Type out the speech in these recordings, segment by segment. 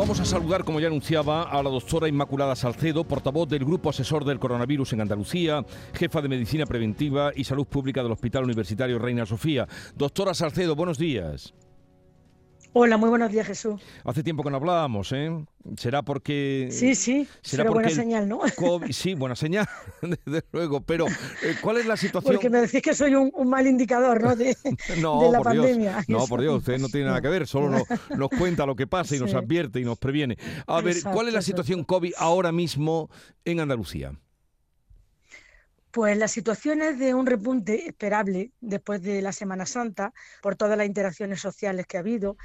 Vamos a saludar, como ya anunciaba, a la doctora Inmaculada Salcedo, portavoz del Grupo Asesor del Coronavirus en Andalucía, jefa de Medicina Preventiva y Salud Pública del Hospital Universitario Reina Sofía. Doctora Salcedo, buenos días. Hola, muy buenos días, Jesús. Hace tiempo que no hablábamos, ¿eh? Será porque... Sí, sí, será buena señal, ¿no? sí, buena señal, desde luego, pero eh, ¿cuál es la situación? Porque me decís que soy un, mal indicador, ¿no? De, no, la por pandemia. Dios. No, por Dios, usted no tiene nada que ver, solo nos, cuenta lo que pasa y nos advierte y nos previene. A ver, ¿cuál es la situación COVID ahora mismo en Andalucía? Pues la situación es de un repunte esperable después de la Semana Santa por todas las interacciones sociales que ha habido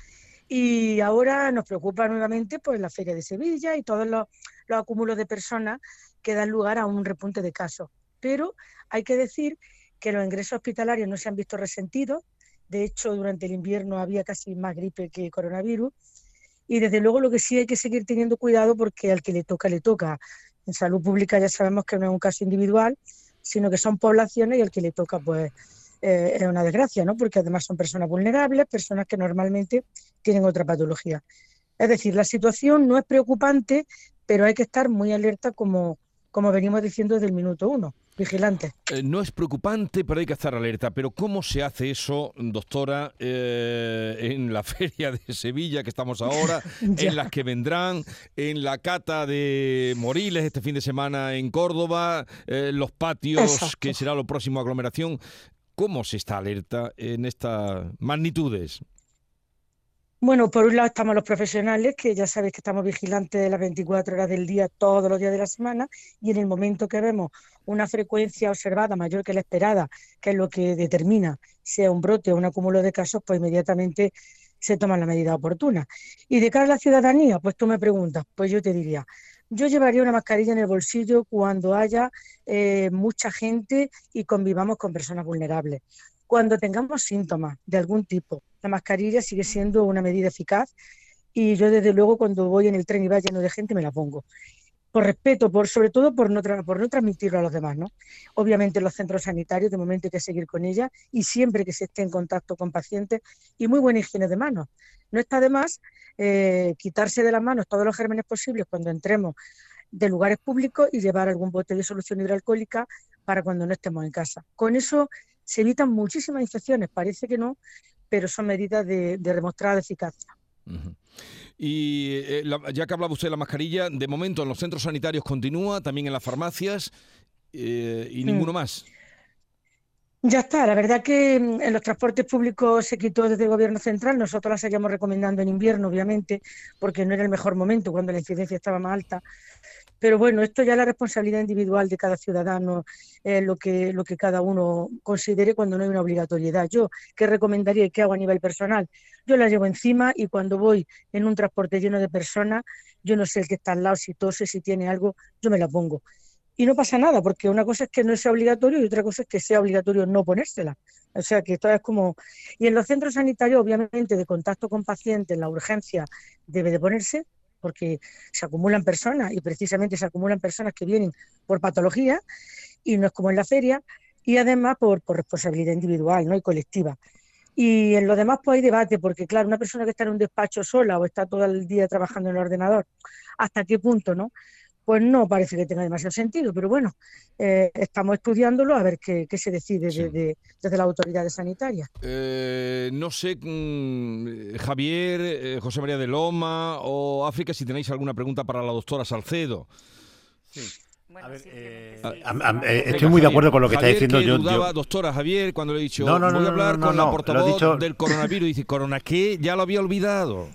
y ahora nos preocupa nuevamente pues la Feria de Sevilla y todos los, acúmulos de personas que dan lugar a un repunte de casos. Pero hay que decir que los ingresos hospitalarios no se han visto resentidos. De hecho, durante el invierno había casi más gripe que coronavirus. Y desde luego lo que sí hay que seguir teniendo cuidado porque al que le toca, le toca. En salud pública ya sabemos que no es un caso individual, sino que son poblaciones y al que le toca, pues eh, es una desgracia, ¿no? Porque además son personas vulnerables, personas que normalmente tienen otra patología. Es decir, la situación no es preocupante, pero hay que estar muy alerta como, como venimos diciendo desde el minuto uno. Vigilante. Eh, no es preocupante, pero hay que estar alerta. Pero ¿cómo se hace eso, doctora, eh, en la feria de Sevilla que estamos ahora, en las que vendrán, en la cata de Moriles este fin de semana en Córdoba, eh, los patios, que será lo próximo aglomeración? ¿Cómo se está alerta en estas magnitudes? Bueno, por un lado estamos los profesionales, que ya sabéis que estamos vigilantes de las 24 horas del día, todos los días de la semana, y en el momento que vemos una frecuencia observada mayor que la esperada, que es lo que determina sea un brote o un acúmulo de casos, pues inmediatamente se toman la medida oportuna. Y de cara a la ciudadanía, pues tú me preguntas, pues yo te diría, yo llevaría una mascarilla en el bolsillo cuando haya eh, mucha gente y convivamos con personas vulnerables. Cuando tengamos síntomas de algún tipo, la mascarilla sigue siendo una medida eficaz y yo desde luego cuando voy en el tren y va lleno de gente me la pongo. Por respeto, por, sobre todo por no, por no transmitirlo a los demás. ¿no? Obviamente los centros sanitarios de momento hay que seguir con ella y siempre que se esté en contacto con pacientes y muy buena higiene de manos. No está de más eh, quitarse de las manos todos los gérmenes posibles cuando entremos de lugares públicos y llevar algún bote de solución hidroalcohólica para cuando no estemos en casa. Con eso se evitan muchísimas infecciones, parece que no, pero son medidas de, demostrada eficacia. Y eh, ya que hablaba usted de la mascarilla, de momento en los centros sanitarios continúa, también en las farmacias eh, y ninguno mm. más. Ya está, la verdad que mm, en los transportes públicos se quitó desde el gobierno central, nosotros la seguíamos recomendando en invierno, obviamente, porque no era el mejor momento cuando la incidencia estaba más alta. Pero bueno, esto ya es la responsabilidad individual de cada ciudadano, es lo que, lo que cada uno considere cuando no hay una obligatoriedad. Yo, ¿qué recomendaría y qué hago a nivel personal? Yo la llevo encima y cuando voy en un transporte lleno de personas, yo no sé el que está al lado, si tose, si tiene algo, yo me la pongo y no pasa nada, porque una cosa es que no sea obligatorio y otra cosa es que sea obligatorio no ponérsela. O sea que esto es como... Y en los centros sanitarios, obviamente, de contacto con pacientes, la urgencia debe de ponerse, porque se acumulan personas y precisamente se acumulan personas que vienen por patología y no es como en la feria, y además por, por responsabilidad individual ¿no? y colectiva. Y en lo demás pues hay debate, porque claro, una persona que está en un despacho sola o está todo el día trabajando en el ordenador, ¿hasta qué punto, no? Pues no parece que tenga demasiado sentido, pero bueno, eh, estamos estudiándolo a ver qué, se decide desde, las autoridades sanitarias. Eh, no sé, mm, Javier, eh, José María de Loma o África, si tenéis alguna pregunta para la doctora Salcedo. estoy muy de acuerdo con lo que está diciendo yo, Doctora Javier, cuando le he dicho, voy a hablar con la portavoz del coronavirus, dice, ¿corona qué? Ya lo había olvidado.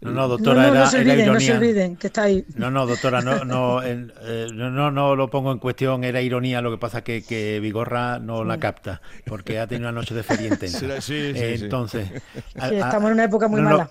No, no, doctora, era, se ironía. No se olviden, que está ahí. No, no, doctora, no, no, eh, no, no, lo pongo en cuestión, era ironía, lo que pasa que, que Vigorra no la capta, porque ha tenido una noche de feria. Sí, sí, Entonces... estamos en una época muy mala.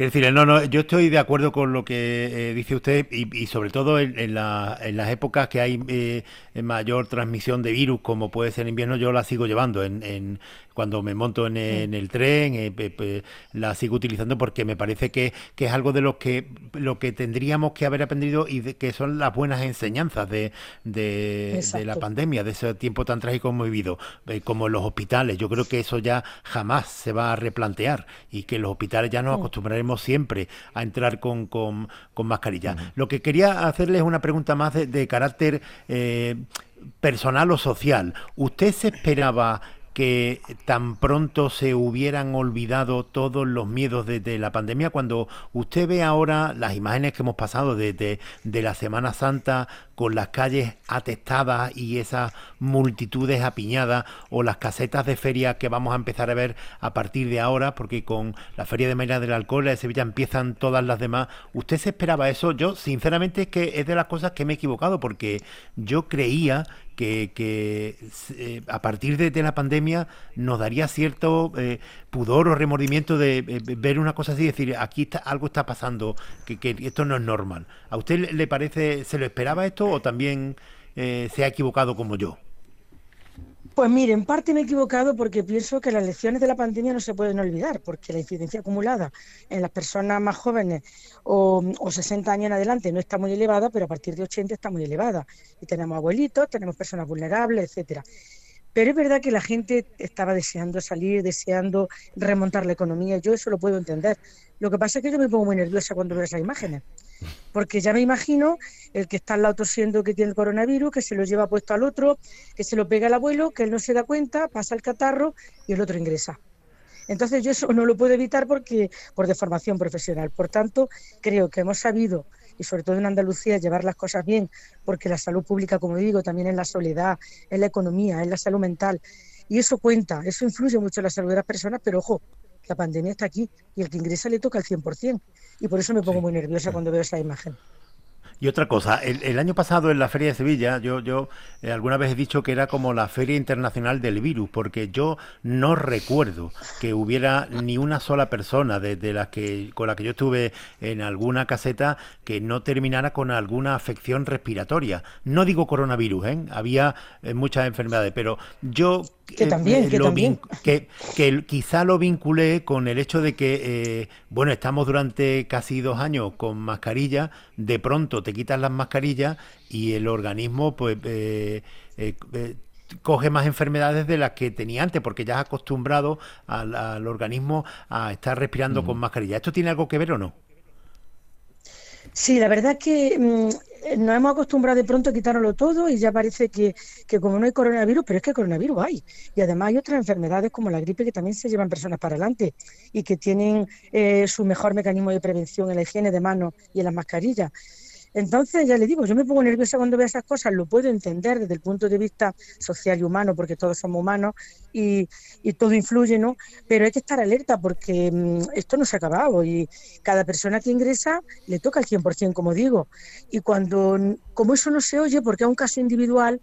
Quiero decir, no, no, yo estoy de acuerdo con lo que eh, dice usted y, sobre todo en, las épocas que hay eh, mayor transmisión de virus, como puede ser en invierno, yo la sigo llevando. En, cuando me monto en, el tren, eh, la sigo utilizando porque me parece que, es algo de lo que, lo que tendríamos que haber aprendido y que son las buenas enseñanzas de, de, la pandemia, de ese tiempo tan trágico que hemos vivido, como en los hospitales. Yo creo que eso ya jamás se va a replantear y que en los hospitales ya nos acostumbraremos siempre a entrar con, con, mascarilla. Lo que quería hacerles es una pregunta más de, carácter eh, personal o social. ¿Usted se esperaba que tan pronto se hubieran olvidado todos los miedos de, la pandemia. Cuando usted ve ahora las imágenes que hemos pasado desde de la Semana Santa con las calles atestadas y esas multitudes apiñadas o las casetas de feria que vamos a empezar a ver a partir de ahora, porque con la Feria de Mañana del Alcohol de Sevilla empiezan todas las demás. ¿Usted se esperaba eso? Yo sinceramente es que es de las cosas que me he equivocado porque yo creía que, eh, a partir de, la pandemia nos daría cierto eh, pudor o remordimiento de eh, ver una cosa así y decir, aquí está, algo está pasando, que, que, esto no es normal. ¿A usted le parece, se lo esperaba esto o también se ha equivocado como yo? Pues mire, en parte me he equivocado porque pienso que las lecciones de la pandemia no se pueden olvidar, porque la incidencia acumulada en las personas más jóvenes o, 60 años en adelante no está muy elevada, pero a partir de 80 está muy elevada. Y tenemos abuelitos, tenemos personas vulnerables, etcétera. Pero es verdad que la gente estaba deseando salir, deseando remontar la economía. Yo eso lo puedo entender. Lo que pasa es que yo me pongo muy nerviosa cuando veo esas imágenes, porque ya me imagino el que está al lado tosiendo que tiene el coronavirus, que se lo lleva puesto al otro, que se lo pega al abuelo, que él no se da cuenta, pasa el catarro y el otro ingresa. Entonces yo eso no lo puedo evitar porque por deformación profesional. Por tanto, creo que hemos sabido y sobre todo en Andalucía llevar las cosas bien, porque la salud pública, como digo, también es la soledad, es la economía, es la salud mental. Y eso cuenta, eso influye mucho en la salud de las personas, pero ojo, la pandemia está aquí y el que ingresa le toca al 100%. Y por eso me pongo muy nerviosa cuando veo esa imagen. Y otra cosa, el, año pasado en la Feria de Sevilla, yo, yo eh, alguna vez he dicho que era como la Feria Internacional del Virus, porque yo no recuerdo que hubiera ni una sola persona de, las que, con la que yo estuve en alguna caseta que no terminara con alguna afección respiratoria. No digo coronavirus, ¿eh? había eh, muchas enfermedades, pero yo que también, que, también. Que, quizá lo vinculé con el hecho de que, bueno, estamos durante casi dos años con mascarilla, de pronto te quitas las mascarillas y el organismo pues eh, eh, eh, coge más enfermedades de las que tenía antes, porque ya has acostumbrado al, organismo a estar respirando con mascarilla. ¿Esto tiene algo que ver o no? Sí, la verdad es que mm, eh, nos hemos acostumbrado de pronto a quitárnoslo todo y ya parece que, como no hay coronavirus, pero es que coronavirus hay. Y además hay otras enfermedades como la gripe que también se llevan personas para adelante y que tienen eh, su mejor mecanismo de prevención en la higiene de manos y en las mascarillas. Entonces, ya le digo, yo me pongo nerviosa cuando veo esas cosas, lo puedo entender desde el punto de vista social y humano, porque todos somos humanos y, todo influye, ¿no? Pero hay que estar alerta porque mm, esto no se ha acabado y cada persona que ingresa le toca el 100%, como digo. Y cuando, como eso no se oye, porque es un caso individual,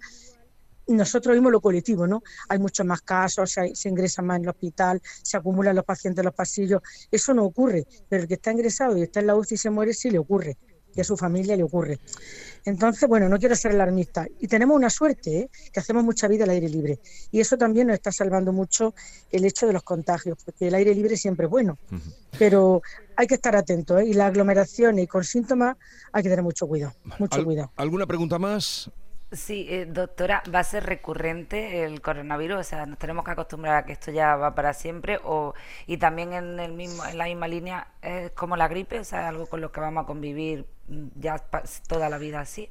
nosotros vimos lo colectivo, ¿no? Hay muchos más casos, se, se ingresan más en el hospital, se acumulan los pacientes en los pasillos. Eso no ocurre, pero el que está ingresado y está en la UCI y se muere, sí le ocurre y a su familia le ocurre. Entonces, bueno, no quiero ser alarmista. Y tenemos una suerte, ¿eh? que hacemos mucha vida al aire libre. Y eso también nos está salvando mucho el hecho de los contagios, porque el aire libre siempre es bueno. Pero hay que estar atento, ¿eh? y las aglomeraciones y con síntomas hay que tener mucho cuidado. Mucho cuidado. ¿Alguna pregunta más? Sí, eh, doctora, ¿va a ser recurrente el coronavirus? O sea, ¿nos tenemos que acostumbrar a que esto ya va para siempre? O, y también en, el mismo, en la misma línea, ¿es como la gripe? O sea, algo con lo que vamos a convivir ya toda la vida así.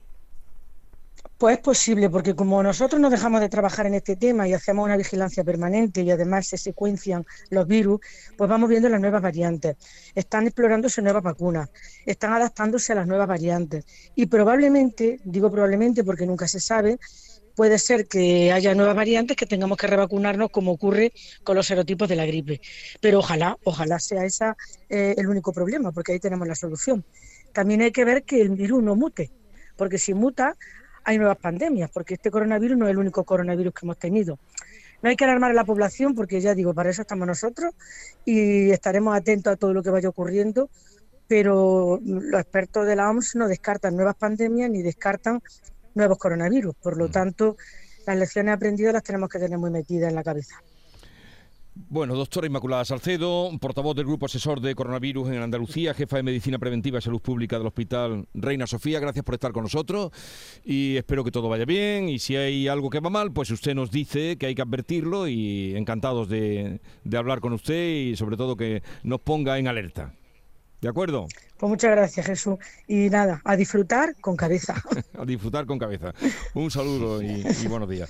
Pues es posible, porque como nosotros no dejamos de trabajar en este tema y hacemos una vigilancia permanente y además se secuencian los virus, pues vamos viendo las nuevas variantes. Están explorándose nuevas vacunas, están adaptándose a las nuevas variantes. Y probablemente, digo probablemente porque nunca se sabe, puede ser que haya nuevas variantes que tengamos que revacunarnos como ocurre con los serotipos de la gripe. Pero ojalá, ojalá sea esa eh, el único problema, porque ahí tenemos la solución. También hay que ver que el virus no mute, porque si muta hay nuevas pandemias, porque este coronavirus no es el único coronavirus que hemos tenido. No hay que alarmar a la población porque ya digo, para eso estamos nosotros y estaremos atentos a todo lo que vaya ocurriendo, pero los expertos de la OMS no descartan nuevas pandemias ni descartan nuevos coronavirus. Por lo tanto, las lecciones aprendidas las tenemos que tener muy metidas en la cabeza. Bueno, doctora Inmaculada Salcedo, portavoz del Grupo Asesor de Coronavirus en Andalucía, jefa de Medicina Preventiva y Salud Pública del Hospital Reina Sofía, gracias por estar con nosotros y espero que todo vaya bien y si hay algo que va mal, pues usted nos dice que hay que advertirlo y encantados de, de hablar con usted y sobre todo que nos ponga en alerta. ¿De acuerdo? Pues muchas gracias, Jesús. Y nada, a disfrutar con cabeza. a disfrutar con cabeza. Un saludo y buenos días.